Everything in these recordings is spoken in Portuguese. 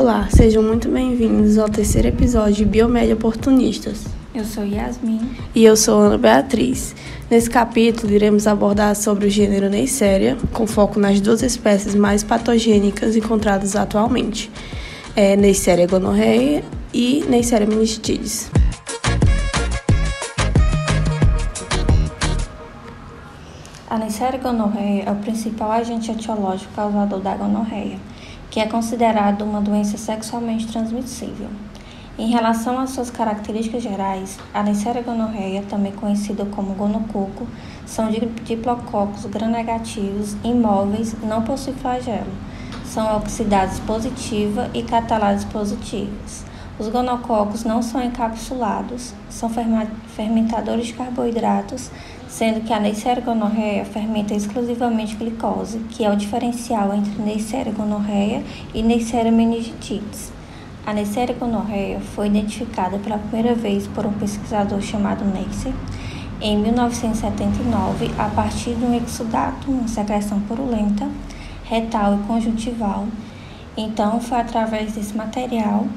Olá, sejam muito bem-vindos ao terceiro episódio de Biomédia Oportunistas. Eu sou Yasmin. E eu sou Ana Beatriz. Nesse capítulo, iremos abordar sobre o gênero Neisseria, com foco nas duas espécies mais patogênicas encontradas atualmente, é Neisseria gonorreia e Neisseria meningitidis. A Neisseria gonorreia é o principal agente etiológico causador da gonorreia que é considerado uma doença sexualmente transmissível. Em relação às suas características gerais, a Neisseria gonorreia, também conhecida como gonococo, são diplococos gram-negativos, imóveis, não possuem flagelo. São oxidados positiva e catalases positivas. Os gonococos não são encapsulados, são fermentadores de carboidratos, sendo que a Neisseria gonorreia fermenta exclusivamente glicose, que é o diferencial entre Neisseria gonorreia e Neisseria meningitidis. A Neisseria gonorreia foi identificada pela primeira vez por um pesquisador chamado Neisser em 1979 a partir de um exudato, uma secreção purulenta, retal e conjuntival. Então, foi através desse material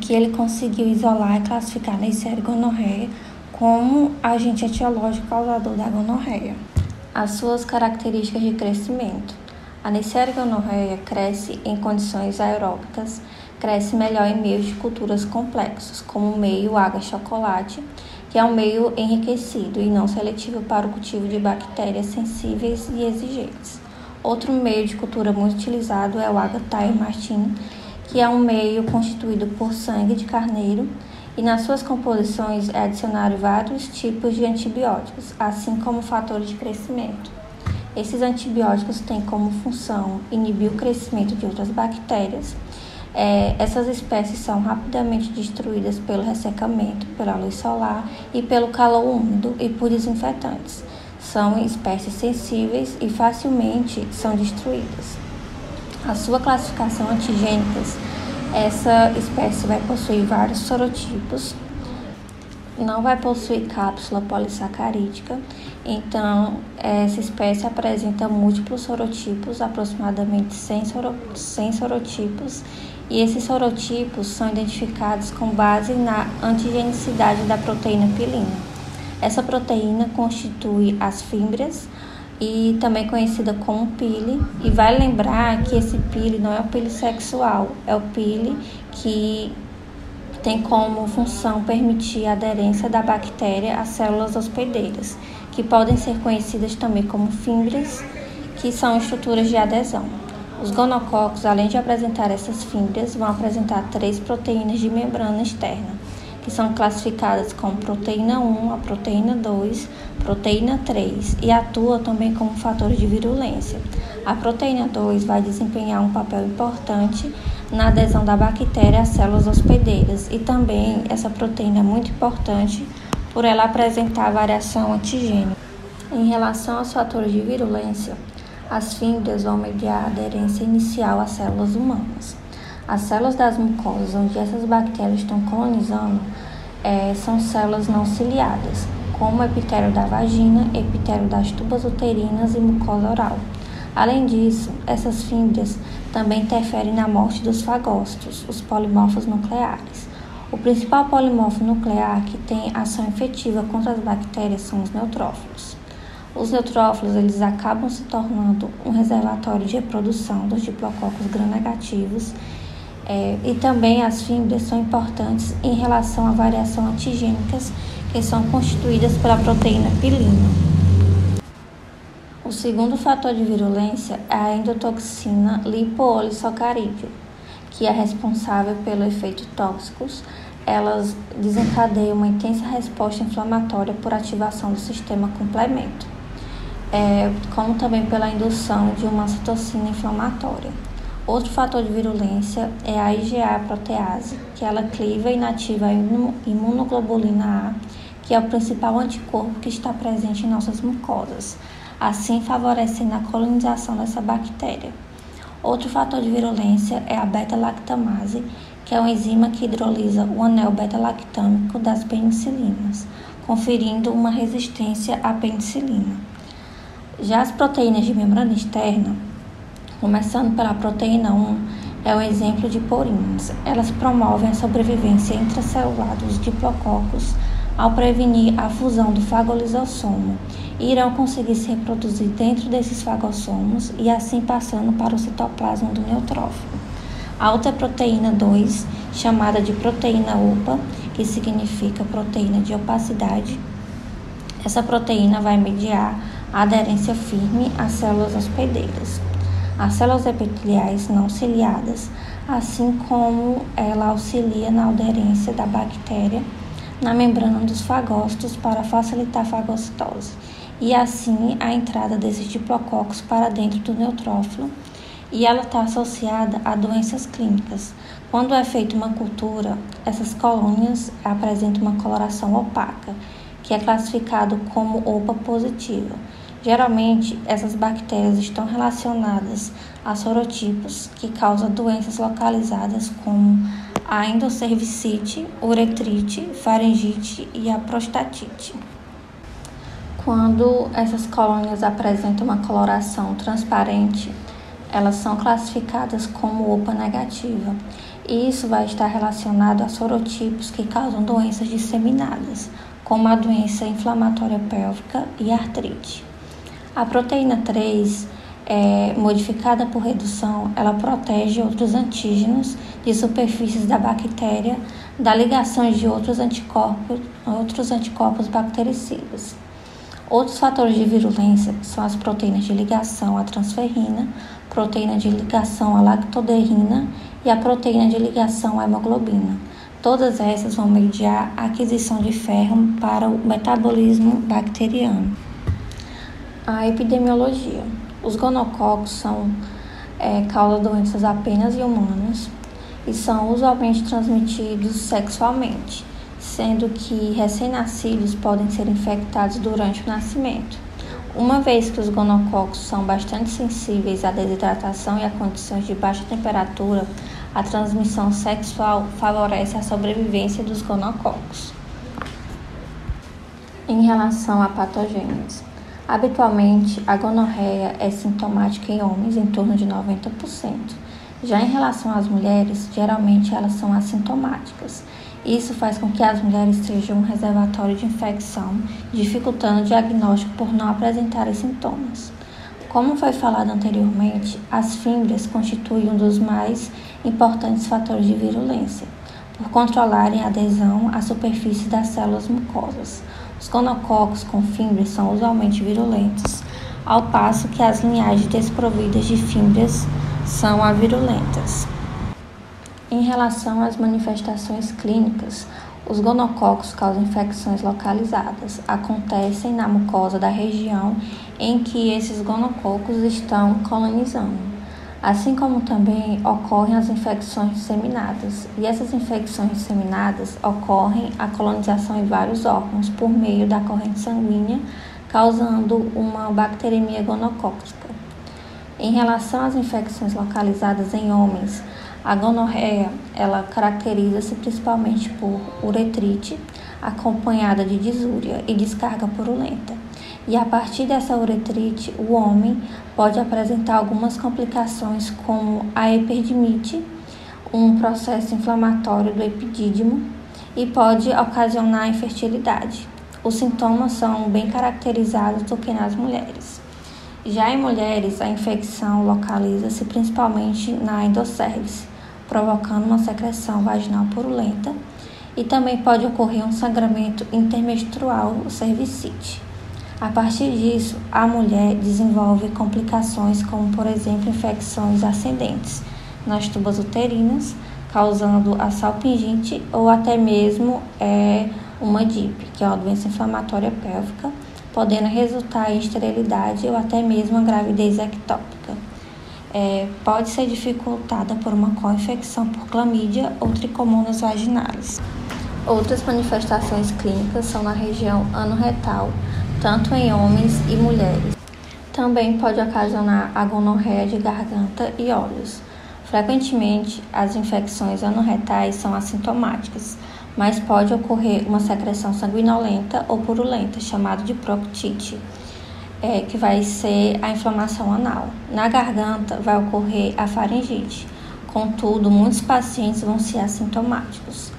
que ele conseguiu isolar e classificar a Neisseria gonorreia como agente etiológico causador da gonorreia. As suas características de crescimento. A Neisseria gonorreia cresce em condições aeróbicas, cresce melhor em meios de culturas complexos, como o meio água-chocolate, que é um meio enriquecido e não seletivo para o cultivo de bactérias sensíveis e exigentes. Outro meio de cultura muito utilizado é o Agathaia martin, que é um meio constituído por sangue de carneiro e nas suas composições é adicionado vários tipos de antibióticos, assim como fatores de crescimento. Esses antibióticos têm como função inibir o crescimento de outras bactérias. É, essas espécies são rapidamente destruídas pelo ressecamento, pela luz solar e pelo calor úmido e por desinfetantes. São espécies sensíveis e facilmente são destruídas. A sua classificação antigênicas, essa espécie vai possuir vários sorotipos, não vai possuir cápsula polissacarídica, então essa espécie apresenta múltiplos sorotipos, aproximadamente 100, soro, 100 sorotipos, e esses sorotipos são identificados com base na antigenicidade da proteína pilina. Essa proteína constitui as fímbrias, e também conhecida como pile. E vai lembrar que esse pile não é o pile sexual, é o pile que tem como função permitir a aderência da bactéria às células hospedeiras, que podem ser conhecidas também como fímbrias, que são estruturas de adesão. Os gonococos, além de apresentar essas fímbrias, vão apresentar três proteínas de membrana externa, que são classificadas como proteína 1, a proteína 2, proteína 3 e atua também como fator de virulência. A proteína 2 vai desempenhar um papel importante na adesão da bactéria às células hospedeiras e também essa proteína é muito importante por ela apresentar variação antigênica. Em relação aos fatores de virulência, as fímbrias vão mediar a aderência inicial às células humanas. As células das mucosas onde essas bactérias estão colonizando é, são células não ciliadas, como o epitélio da vagina, epitélio das tubas uterinas e mucosa oral. Além disso, essas fímbrias também interferem na morte dos fagócitos, os polimorfos nucleares. O principal polimorfo nuclear que tem ação efetiva contra as bactérias são os neutrófilos. Os neutrófilos eles acabam se tornando um reservatório de reprodução dos diplococos gram-negativos é, e também as fímbrias são importantes em relação à variação antigênicas que são constituídas pela proteína pilina. O segundo fator de virulência é a endotoxina lipoolisacarídeo, que é responsável pelo efeito tóxicos. Elas desencadeiam uma intensa resposta inflamatória por ativação do sistema complemento, é, como também pela indução de uma citocina inflamatória. Outro fator de virulência é a IgA protease, que ela cliva e inativa a imunoglobulina A, que é o principal anticorpo que está presente em nossas mucosas, assim favorecendo a colonização dessa bactéria. Outro fator de virulência é a beta-lactamase, que é uma enzima que hidrolisa o anel beta-lactâmico das penicilinas, conferindo uma resistência à penicilina. Já as proteínas de membrana externa Começando pela proteína 1, é um exemplo de porinas. Elas promovem a sobrevivência intracelular dos diplococos ao prevenir a fusão do fagolisossomo e irão conseguir se reproduzir dentro desses fagossomos e assim passando para o citoplasma do neutrófilo. A outra proteína 2, chamada de proteína OPA, que significa proteína de opacidade, essa proteína vai mediar a aderência firme às células hospedeiras. As células epiteliais não ciliadas, assim como ela auxilia na aderência da bactéria na membrana dos fagócitos para facilitar a fagocitose e assim a entrada desses diplococos para dentro do neutrófilo e ela está associada a doenças clínicas. Quando é feita uma cultura, essas colônias apresentam uma coloração opaca, que é classificado como OPA positiva. Geralmente, essas bactérias estão relacionadas a sorotipos que causam doenças localizadas como a endocervicite, uretrite, faringite e a prostatite. Quando essas colônias apresentam uma coloração transparente, elas são classificadas como OPA negativa. E isso vai estar relacionado a sorotipos que causam doenças disseminadas, como a doença inflamatória pélvica e artrite. A proteína 3 é, modificada por redução, ela protege outros antígenos de superfícies da bactéria da ligação de outros anticorpos, outros anticorpos bactericidas. Outros fatores de virulência são as proteínas de ligação à transferrina, proteína de ligação à lactoderrina e a proteína de ligação à hemoglobina. Todas essas vão mediar a aquisição de ferro para o metabolismo bacteriano. A epidemiologia. Os gonococos são é, causa doenças apenas em humanos e são usualmente transmitidos sexualmente, sendo que recém-nascidos podem ser infectados durante o nascimento. Uma vez que os gonococos são bastante sensíveis à desidratação e a condições de baixa temperatura, a transmissão sexual favorece a sobrevivência dos gonococos. Em relação a patogênios, Habitualmente, a gonorreia é sintomática em homens em torno de 90%. Já em relação às mulheres, geralmente elas são assintomáticas. Isso faz com que as mulheres sejam um reservatório de infecção, dificultando o diagnóstico por não apresentarem sintomas. Como foi falado anteriormente, as fímbrias constituem um dos mais importantes fatores de virulência, por controlarem a adesão à superfície das células mucosas. Os gonococos com fímbrias são usualmente virulentos, ao passo que as linhagens desprovidas de fímbrias são avirulentas. Em relação às manifestações clínicas, os gonococos causam infecções localizadas. Acontecem na mucosa da região em que esses gonococos estão colonizando assim como também ocorrem as infecções disseminadas. E essas infecções disseminadas ocorrem a colonização em vários órgãos por meio da corrente sanguínea, causando uma bacteremia gonocócica. Em relação às infecções localizadas em homens, a gonorreia ela caracteriza-se principalmente por uretrite, acompanhada de disúria e descarga purulenta e a partir dessa uretrite, o homem pode apresentar algumas complicações como a epidemite, um processo inflamatório do epidídimo e pode ocasionar infertilidade. Os sintomas são bem caracterizados do que nas mulheres. Já em mulheres, a infecção localiza-se principalmente na endocérvice, provocando uma secreção vaginal purulenta e também pode ocorrer um sangramento intermenstrual cervicite. A partir disso, a mulher desenvolve complicações como, por exemplo, infecções ascendentes nas tubas uterinas, causando a salpingite ou até mesmo é, uma DIP, que é uma doença inflamatória pélvica, podendo resultar em esterilidade ou até mesmo a gravidez ectópica. É, pode ser dificultada por uma co-infecção por clamídia ou tricomonas vaginalis. Outras manifestações clínicas são na região anorretal, tanto em homens e mulheres. Também pode ocasionar a gonorreia de garganta e olhos. Frequentemente, as infecções anorretais são assintomáticas, mas pode ocorrer uma secreção sanguinolenta ou purulenta, chamada de proctite, é, que vai ser a inflamação anal. Na garganta vai ocorrer a faringite, Contudo, muitos pacientes vão ser assintomáticos.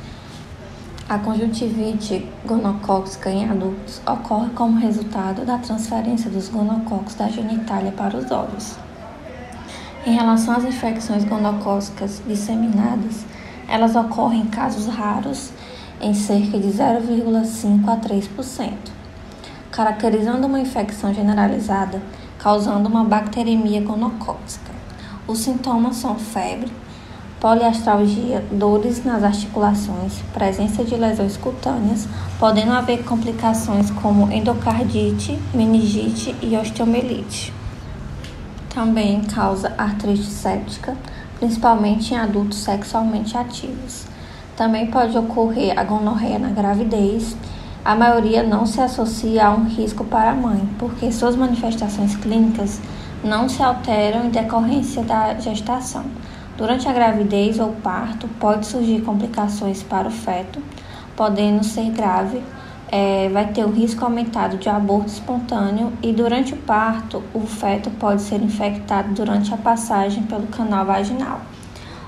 A conjuntivite gonocócica em adultos ocorre como resultado da transferência dos gonococos da genitália para os olhos. Em relação às infecções gonocócicas disseminadas, elas ocorrem em casos raros, em cerca de 0,5 a 3%, caracterizando uma infecção generalizada, causando uma bacteremia gonocócica. Os sintomas são febre, poliastralgia, dores nas articulações, presença de lesões cutâneas, podendo haver complicações como endocardite, meningite e osteomielite. Também causa artrite séptica, principalmente em adultos sexualmente ativos. Também pode ocorrer a gonorreia na gravidez. A maioria não se associa a um risco para a mãe, porque suas manifestações clínicas não se alteram em decorrência da gestação. Durante a gravidez ou parto, pode surgir complicações para o feto, podendo ser grave, é, vai ter o risco aumentado de aborto espontâneo e durante o parto, o feto pode ser infectado durante a passagem pelo canal vaginal.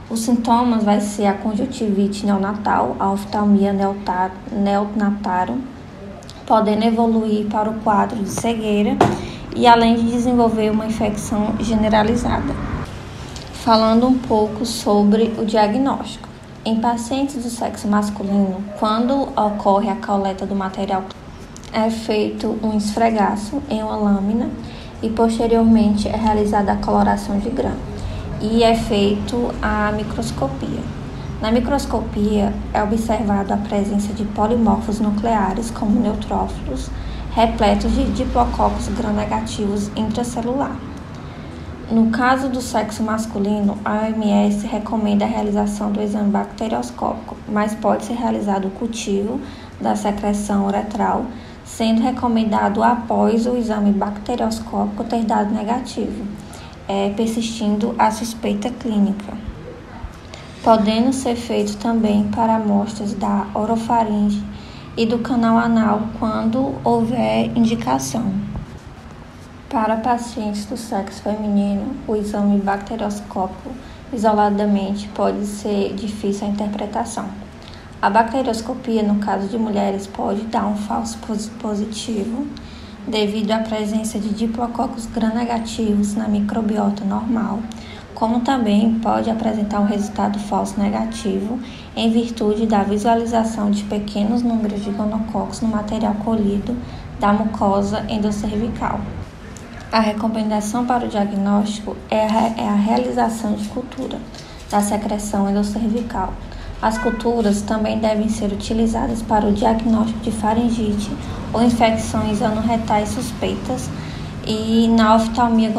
Os sintomas vai ser a conjuntivite neonatal, a oftalmia neonatárum, podendo evoluir para o quadro de cegueira e além de desenvolver uma infecção generalizada falando um pouco sobre o diagnóstico. Em pacientes do sexo masculino, quando ocorre a coleta do material, é feito um esfregaço em uma lâmina e posteriormente é realizada a coloração de grã e é feito a microscopia. Na microscopia é observada a presença de polimorfos nucleares como neutrófilos repletos de diplococos gram-negativos intracelular. No caso do sexo masculino, a OMS recomenda a realização do exame bacterioscópico, mas pode ser realizado o cultivo da secreção uretral, sendo recomendado após o exame bacterioscópico ter dado negativo, é, persistindo a suspeita clínica. Podendo ser feito também para amostras da orofaringe e do canal anal quando houver indicação. Para pacientes do sexo feminino, o exame bacterioscópico isoladamente pode ser difícil a interpretação. A bacterioscopia, no caso de mulheres, pode dar um falso positivo devido à presença de diplococos gram-negativos na microbiota normal, como também pode apresentar um resultado falso negativo em virtude da visualização de pequenos números de gonococos no material colhido da mucosa endocervical. A recomendação para o diagnóstico é a, é a realização de cultura da secreção endocervical. As culturas também devem ser utilizadas para o diagnóstico de faringite ou infecções anorretais suspeitas e na oftalmia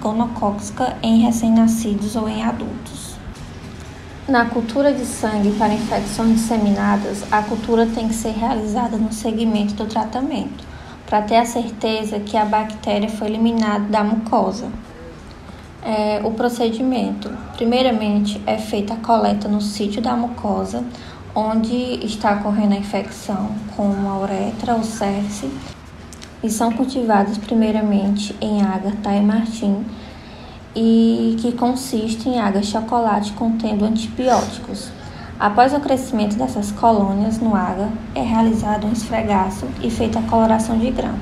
gonocócica em recém-nascidos ou em adultos. Na cultura de sangue para infecções disseminadas, a cultura tem que ser realizada no segmento do tratamento para ter a certeza que a bactéria foi eliminada da mucosa. É, o procedimento: primeiramente, é feita a coleta no sítio da mucosa, onde está ocorrendo a infecção, como a uretra ou cerce, e são cultivados primeiramente em água Thai Martin, e que consiste em água chocolate contendo antibióticos. Após o crescimento dessas colônias no água, é realizado um esfregaço e feita a coloração de grão,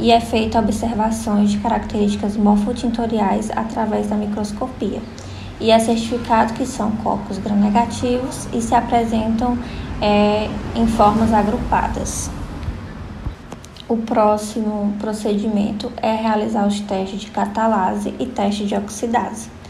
e é feita observações de características morfotintoriais através da microscopia. E é certificado que são corpos gram-negativos e se apresentam é, em formas agrupadas. O próximo procedimento é realizar os testes de catalase e teste de oxidase.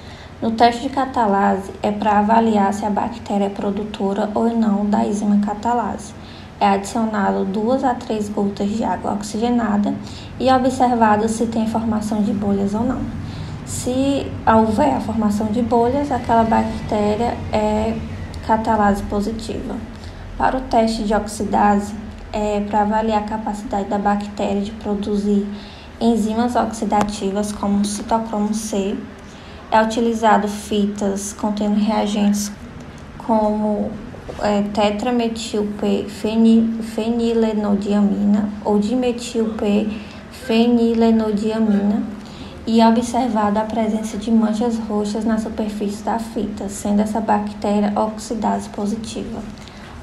No teste de catalase é para avaliar se a bactéria é produtora ou não da enzima catalase. É adicionado duas a três gotas de água oxigenada e é observado se tem formação de bolhas ou não. Se houver a formação de bolhas, aquela bactéria é catalase positiva. Para o teste de oxidase, é para avaliar a capacidade da bactéria de produzir enzimas oxidativas como o citocromo C é utilizado fitas contendo reagentes como é, tetrametil-P fenilenodiamina ou dimetil-P fenilenodiamina e é observado a presença de manchas roxas na superfície da fita, sendo essa bactéria oxidase positiva.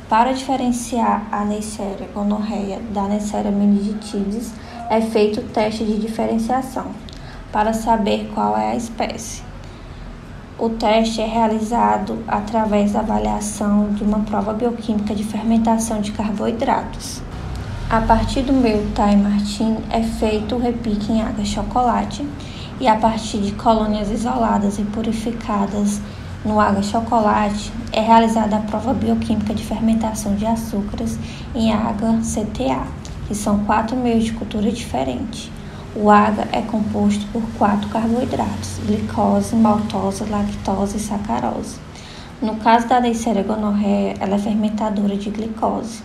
Para diferenciar a Neisseria gonorreia da Neisseria meningitidis, é feito o teste de diferenciação para saber qual é a espécie. O teste é realizado através da avaliação de uma prova bioquímica de fermentação de carboidratos. A partir do meu Time Martin é feito o repique em água chocolate e a partir de colônias isoladas e purificadas no água chocolate é realizada a prova bioquímica de fermentação de açúcares em água CTA, que são quatro meios de cultura diferentes. O AGA é composto por quatro carboidratos: glicose, maltose, lactose e sacarose. No caso da Neisseria gonorreia, ela é fermentadora de glicose.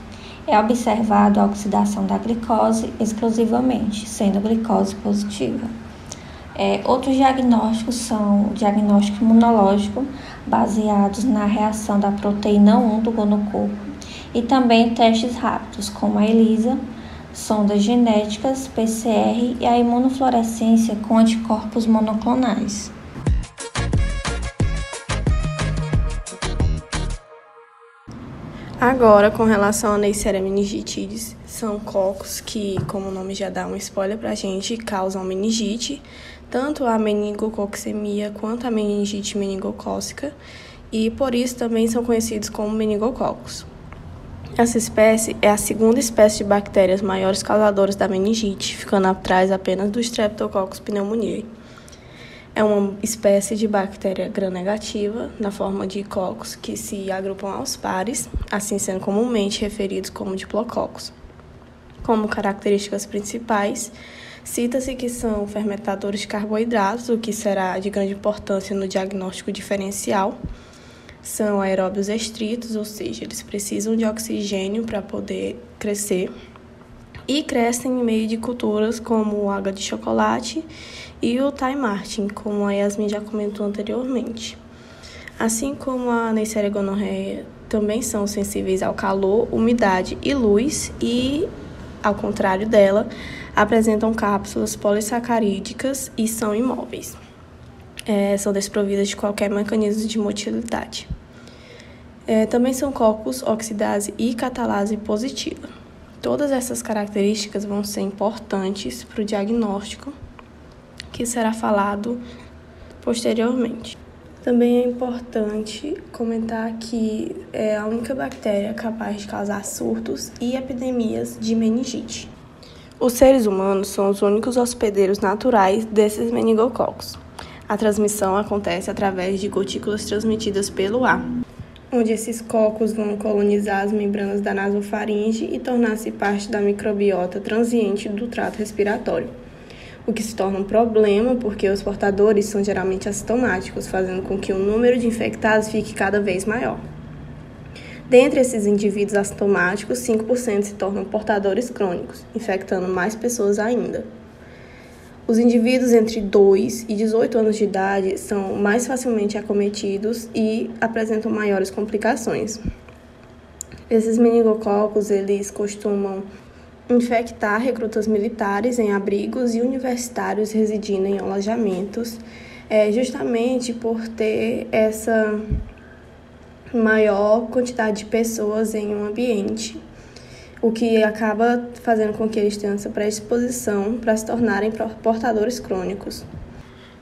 É observado a oxidação da glicose exclusivamente, sendo glicose positiva. É, outros diagnósticos são diagnóstico imunológico, baseados na reação da proteína 1 do gonocorpo, e também testes rápidos, como a ELISA, sondas genéticas, PCR e a imunofluorescência com anticorpos monoclonais. Agora, com relação a Neisseria meningitidis, são cocos que, como o nome já dá um spoiler pra gente, causam meningite, tanto a meningococcemia quanto a meningite meningocócica, e por isso também são conhecidos como meningococos. Essa espécie é a segunda espécie de bactérias maiores causadoras da meningite, ficando atrás apenas do Streptococcus pneumoniae. É uma espécie de bactéria gram-negativa, na forma de cocos, que se agrupam aos pares, assim sendo comumente referidos como diplococos. Como características principais, cita-se que são fermentadores de carboidratos, o que será de grande importância no diagnóstico diferencial são aeróbios estritos, ou seja, eles precisam de oxigênio para poder crescer e crescem em meio de culturas como o água de chocolate e o Thai Martin, como a Yasmin já comentou anteriormente. Assim como a Neisseria gonorreia também são sensíveis ao calor, umidade e luz e, ao contrário dela, apresentam cápsulas polissacarídicas e são imóveis é, são desprovidas de qualquer mecanismo de motilidade. É, também são cocos, oxidase e catalase positiva. Todas essas características vão ser importantes para o diagnóstico, que será falado posteriormente. Também é importante comentar que é a única bactéria capaz de causar surtos e epidemias de meningite. Os seres humanos são os únicos hospedeiros naturais desses meningococos. A transmissão acontece através de gotículas transmitidas pelo ar, onde esses cocos vão colonizar as membranas da nasofaringe e tornar-se parte da microbiota transiente do trato respiratório. O que se torna um problema porque os portadores são geralmente assintomáticos, fazendo com que o número de infectados fique cada vez maior. Dentre esses indivíduos assintomáticos, 5% se tornam portadores crônicos, infectando mais pessoas ainda. Os indivíduos entre 2 e 18 anos de idade são mais facilmente acometidos e apresentam maiores complicações. Esses meningococos, eles costumam infectar recrutas militares em abrigos e universitários residindo em alojamentos, é, justamente por ter essa maior quantidade de pessoas em um ambiente o que acaba fazendo com que eles tenham essa predisposição para se tornarem portadores crônicos.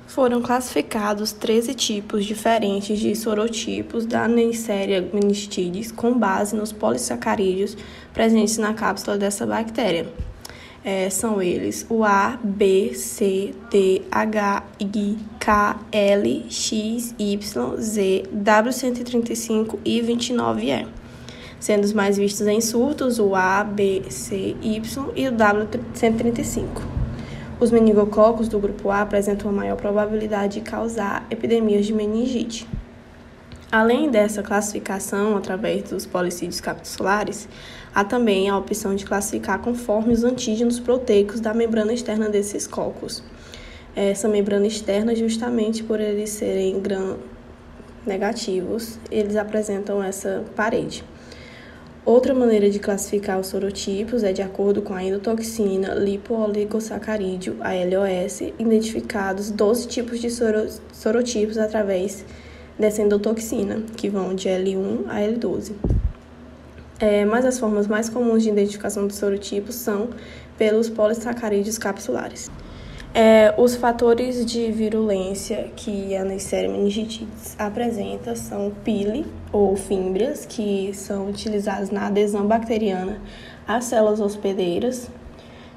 Foram classificados 13 tipos diferentes de sorotipos da Neisseria meningitidis com base nos polissacarídeos presentes na cápsula dessa bactéria. É, são eles o A, B, C, D, H, I, K, L, X, Y, Z, W135 e 29E sendo os mais vistos em surtos o A, B, C, Y e o W135. Os meningococos do grupo A apresentam a maior probabilidade de causar epidemias de meningite. Além dessa classificação através dos policídios capsulares, há também a opção de classificar conforme os antígenos proteicos da membrana externa desses cocos. Essa membrana externa, justamente por eles serem gram negativos, eles apresentam essa parede. Outra maneira de classificar os sorotipos é de acordo com a endotoxina lipooligosacarídeo, a LOS, identificados 12 tipos de sorotipos através dessa endotoxina, que vão de L1 a L12. É, mas as formas mais comuns de identificação dos sorotipos são pelos polissacarídeos capsulares. É, os fatores de virulência que a Neisseria meningitis apresenta são pili ou fímbrias, que são utilizadas na adesão bacteriana às células hospedeiras,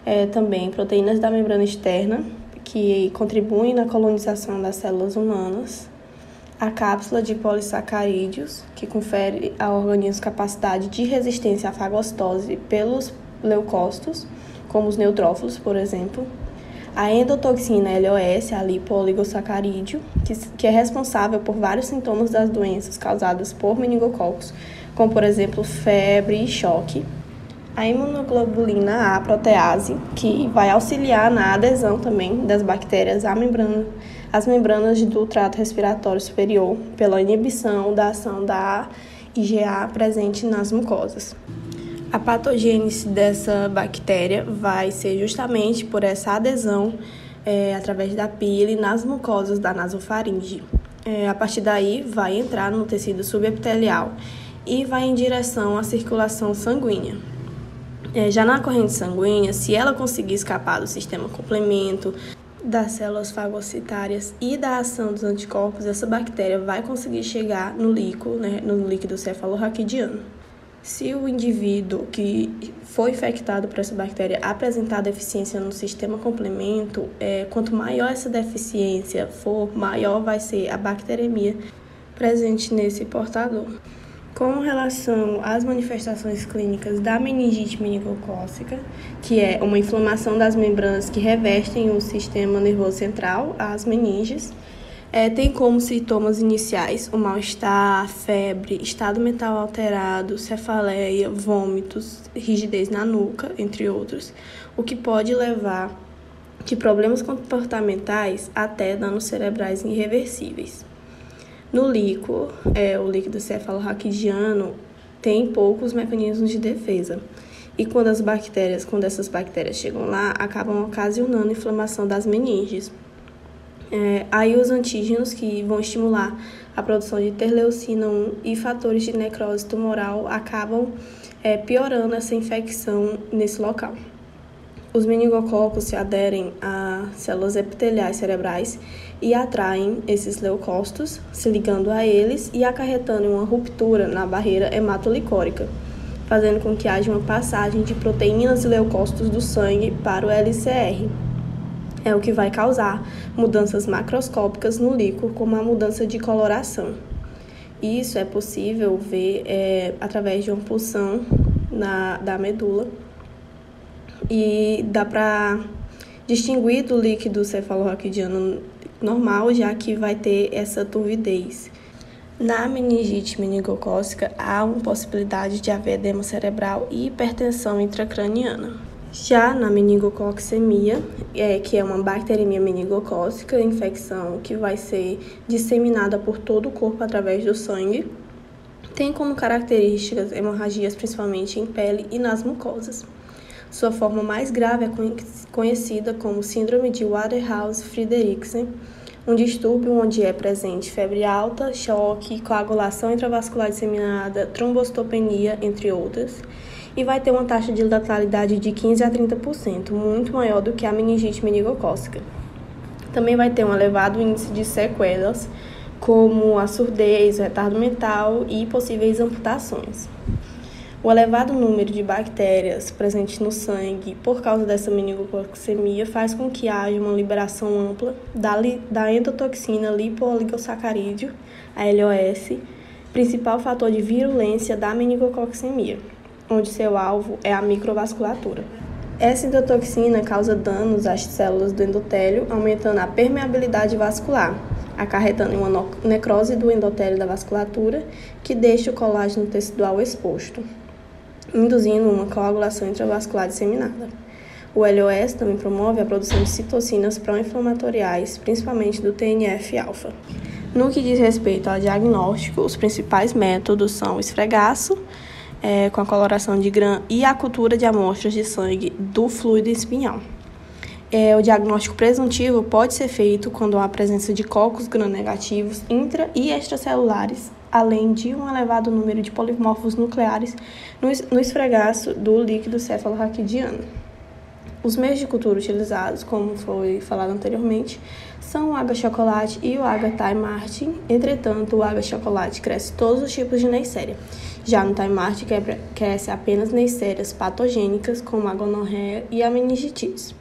é, também proteínas da membrana externa, que contribuem na colonização das células humanas, a cápsula de polissacarídeos, que confere ao organismo capacidade de resistência à fagostose pelos leucócitos, como os neutrófilos, por exemplo, a endotoxina LOS, a lipooligosacarídeo, que, que é responsável por vários sintomas das doenças causadas por meningococos, como por exemplo febre e choque. A imunoglobulina A protease, que vai auxiliar na adesão também das bactérias à membrana, às membranas do trato respiratório superior, pela inibição da ação da IgA presente nas mucosas. A patogênese dessa bactéria vai ser justamente por essa adesão é, através da pele nas mucosas da nasofaringe. É, a partir daí, vai entrar no tecido subepitelial e vai em direção à circulação sanguínea. É, já na corrente sanguínea, se ela conseguir escapar do sistema complemento, das células fagocitárias e da ação dos anticorpos, essa bactéria vai conseguir chegar no líquido, né, no líquido cefalorraquidiano. Se o indivíduo que foi infectado por essa bactéria apresentar deficiência no sistema complemento, é, quanto maior essa deficiência for, maior vai ser a bacteremia presente nesse portador. Com relação às manifestações clínicas da meningite meningocócica, que é uma inflamação das membranas que revestem o sistema nervoso central, as meninges, é, tem como sintomas iniciais o mal-estar, febre, estado mental alterado, cefaleia, vômitos, rigidez na nuca, entre outros, o que pode levar de problemas comportamentais até danos cerebrais irreversíveis. No líquido, é, o líquido cefalorraquidiano tem poucos mecanismos de defesa. E quando as bactérias, quando essas bactérias chegam lá, acabam ocasionando inflamação das meninges, é, aí os antígenos que vão estimular a produção de interleucina 1 e fatores de necrose tumoral acabam é, piorando essa infecção nesse local. Os meningococos se aderem a células epiteliais cerebrais e atraem esses leucócitos, se ligando a eles e acarretando uma ruptura na barreira hematolicórica, fazendo com que haja uma passagem de proteínas e leucócitos do sangue para o LCR, é o que vai causar mudanças macroscópicas no líquido, como a mudança de coloração. Isso é possível ver é, através de uma pulsão na, da medula e dá para distinguir do líquido cefalorraquidiano normal, já que vai ter essa turvidez. Na meningite meningocócica, há uma possibilidade de haver edema cerebral e hipertensão intracraniana. Já na meningococcemia, é, que é uma bacteremia meningocócica, infecção que vai ser disseminada por todo o corpo através do sangue, tem como características hemorragias principalmente em pele e nas mucosas. Sua forma mais grave é conhecida como síndrome de Waterhouse-Friedrichsen, um distúrbio onde é presente febre alta, choque, coagulação intravascular disseminada, trombocitopenia, entre outras e vai ter uma taxa de letalidade de 15 a 30%, muito maior do que a meningite meningocócica. Também vai ter um elevado índice de sequelas, como a surdez, o retardo mental e possíveis amputações. O elevado número de bactérias presentes no sangue por causa dessa meningococcemia faz com que haja uma liberação ampla da, da endotoxina lipooligosacarídeo, a LOS, principal fator de virulência da meningococcemia onde seu alvo é a microvasculatura. Essa endotoxina causa danos às células do endotélio, aumentando a permeabilidade vascular, acarretando uma necrose do endotélio da vasculatura, que deixa o colágeno tecidual exposto, induzindo uma coagulação intravascular disseminada. O LOS também promove a produção de citocinas pró-inflamatoriais, principalmente do TNF-alfa. No que diz respeito ao diagnóstico, os principais métodos são o esfregaço, é, com a coloração de grã e a cultura de amostras de sangue do fluido espinhal. É, o diagnóstico presuntivo pode ser feito quando há presença de cocos gram-negativos intra e extracelulares, além de um elevado número de polimorfos nucleares no, no esfregaço do líquido cefalorraquidiano. Os meios de cultura utilizados, como foi falado anteriormente, são o H-chocolate e o H-Time Martin. Entretanto, o H-chocolate cresce todos os tipos de Neisseria. Já no Time Martin cresce apenas Neisserias patogênicas, como a gonorreia e a meningitide.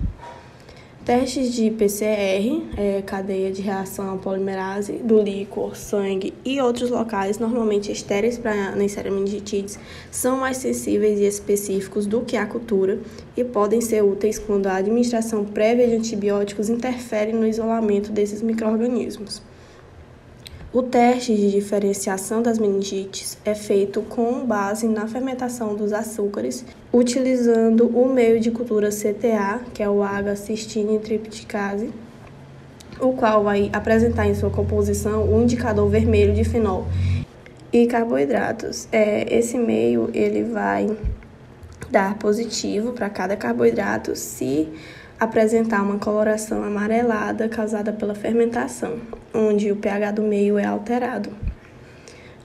Testes de PCR, é, cadeia de reação polimerase, do líquor, sangue e outros locais, normalmente estéreis para Neisseria meningitidis, são mais sensíveis e específicos do que a cultura e podem ser úteis quando a administração prévia de antibióticos interfere no isolamento desses microrganismos. O teste de diferenciação das meningites é feito com base na fermentação dos açúcares, utilizando o meio de cultura CTA, que é o H-cistine tripticase, o qual vai apresentar em sua composição o indicador vermelho de fenol e carboidratos. É, esse meio ele vai dar positivo para cada carboidrato se apresentar uma coloração amarelada causada pela fermentação, onde o pH do meio é alterado.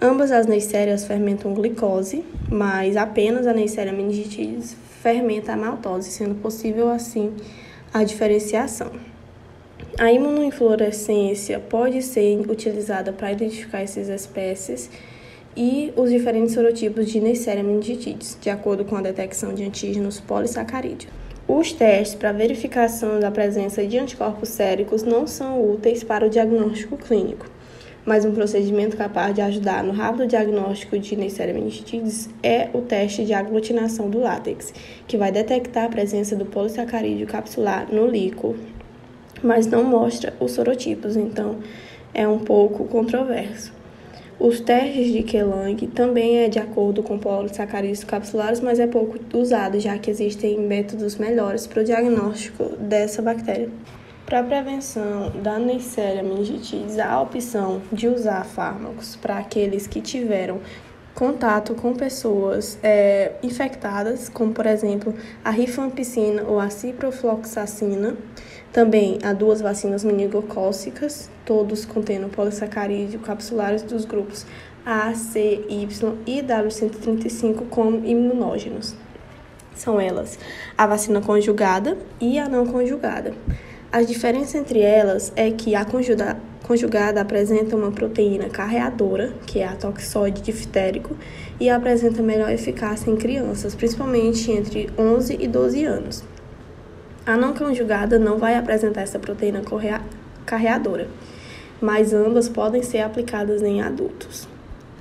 Ambas as neisserias fermentam glicose, mas apenas a Neisseria meningitidis fermenta a maltose, sendo possível assim a diferenciação. A imunoinflorescência pode ser utilizada para identificar essas espécies e os diferentes sorotipos de Neisseria meningitidis, de acordo com a detecção de antígenos polissacarídeos. Os testes para verificação da presença de anticorpos séricos não são úteis para o diagnóstico clínico, mas um procedimento capaz de ajudar no rápido diagnóstico de Neisseria meningitidis é o teste de aglutinação do látex, que vai detectar a presença do polissacarídeo capsular no líquido, mas não mostra os sorotipos, então é um pouco controverso. Os testes de Kelang também é de acordo com polissacarídeos capsulares, mas é pouco usado, já que existem métodos melhores para o diagnóstico dessa bactéria. Para a prevenção da Neisseria meningitidis, há a opção de usar fármacos para aqueles que tiveram contato com pessoas é, infectadas, como por exemplo a rifampicina ou a ciprofloxacina. Também há duas vacinas meningocócicas, todos contendo polissacarídeo capsulares dos grupos A, C, Y e W135 como imunógenos. São elas a vacina conjugada e a não conjugada. As diferenças entre elas é que a conjugada apresenta uma proteína carreadora, que é a toxoide diftérico, e apresenta melhor eficácia em crianças, principalmente entre 11 e 12 anos. A não conjugada não vai apresentar essa proteína carreadora, mas ambas podem ser aplicadas em adultos.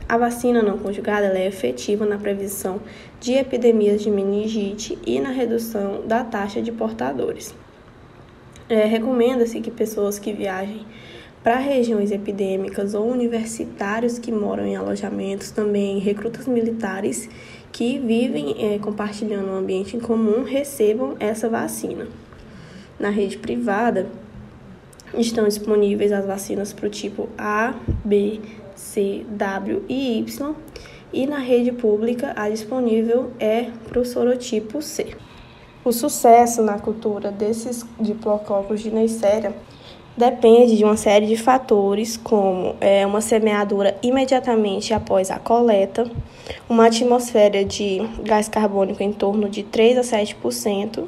A vacina não conjugada é efetiva na prevenção de epidemias de meningite e na redução da taxa de portadores. É, Recomenda-se que pessoas que viajem para regiões epidêmicas ou universitários que moram em alojamentos, também recrutas militares que vivem é, compartilhando um ambiente em comum recebam essa vacina. Na rede privada, estão disponíveis as vacinas para o tipo A, B, C, W e Y, e na rede pública a disponível é para o sorotipo C. O sucesso na cultura desses diplococos de Neisseria depende de uma série de fatores, como é, uma semeadura imediatamente após a coleta, uma atmosfera de gás carbônico em torno de 3 a 7%,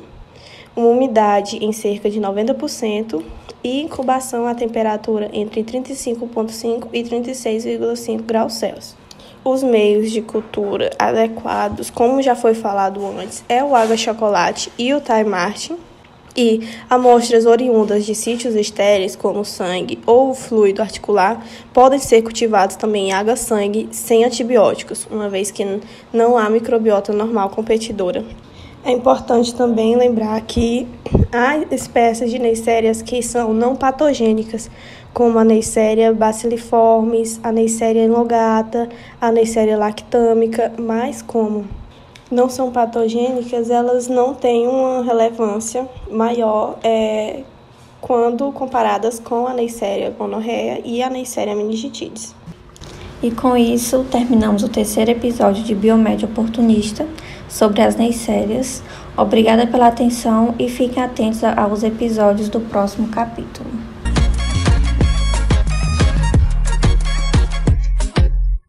uma umidade em cerca de 90% e incubação a temperatura entre 35,5 e 36,5 graus Celsius. Os meios de cultura adequados, como já foi falado antes, é o água chocolate e o Thai Martin, e amostras oriundas de sítios estéreis, como sangue ou fluido articular, podem ser cultivados também em água-sangue sem antibióticos, uma vez que não há microbiota normal competidora. É importante também lembrar que há espécies de neisserias que são não patogênicas, como a Neisseria bacilliformes, a Neisseria enlogata, a Neisseria lactâmica, mas como não são patogênicas, elas não têm uma relevância maior é, quando comparadas com a Neisseria gonorreia e a Neisseria meningitidis. E com isso, terminamos o terceiro episódio de Biomédia Oportunista sobre as Neissérias. Obrigada pela atenção e fiquem atentos aos episódios do próximo capítulo.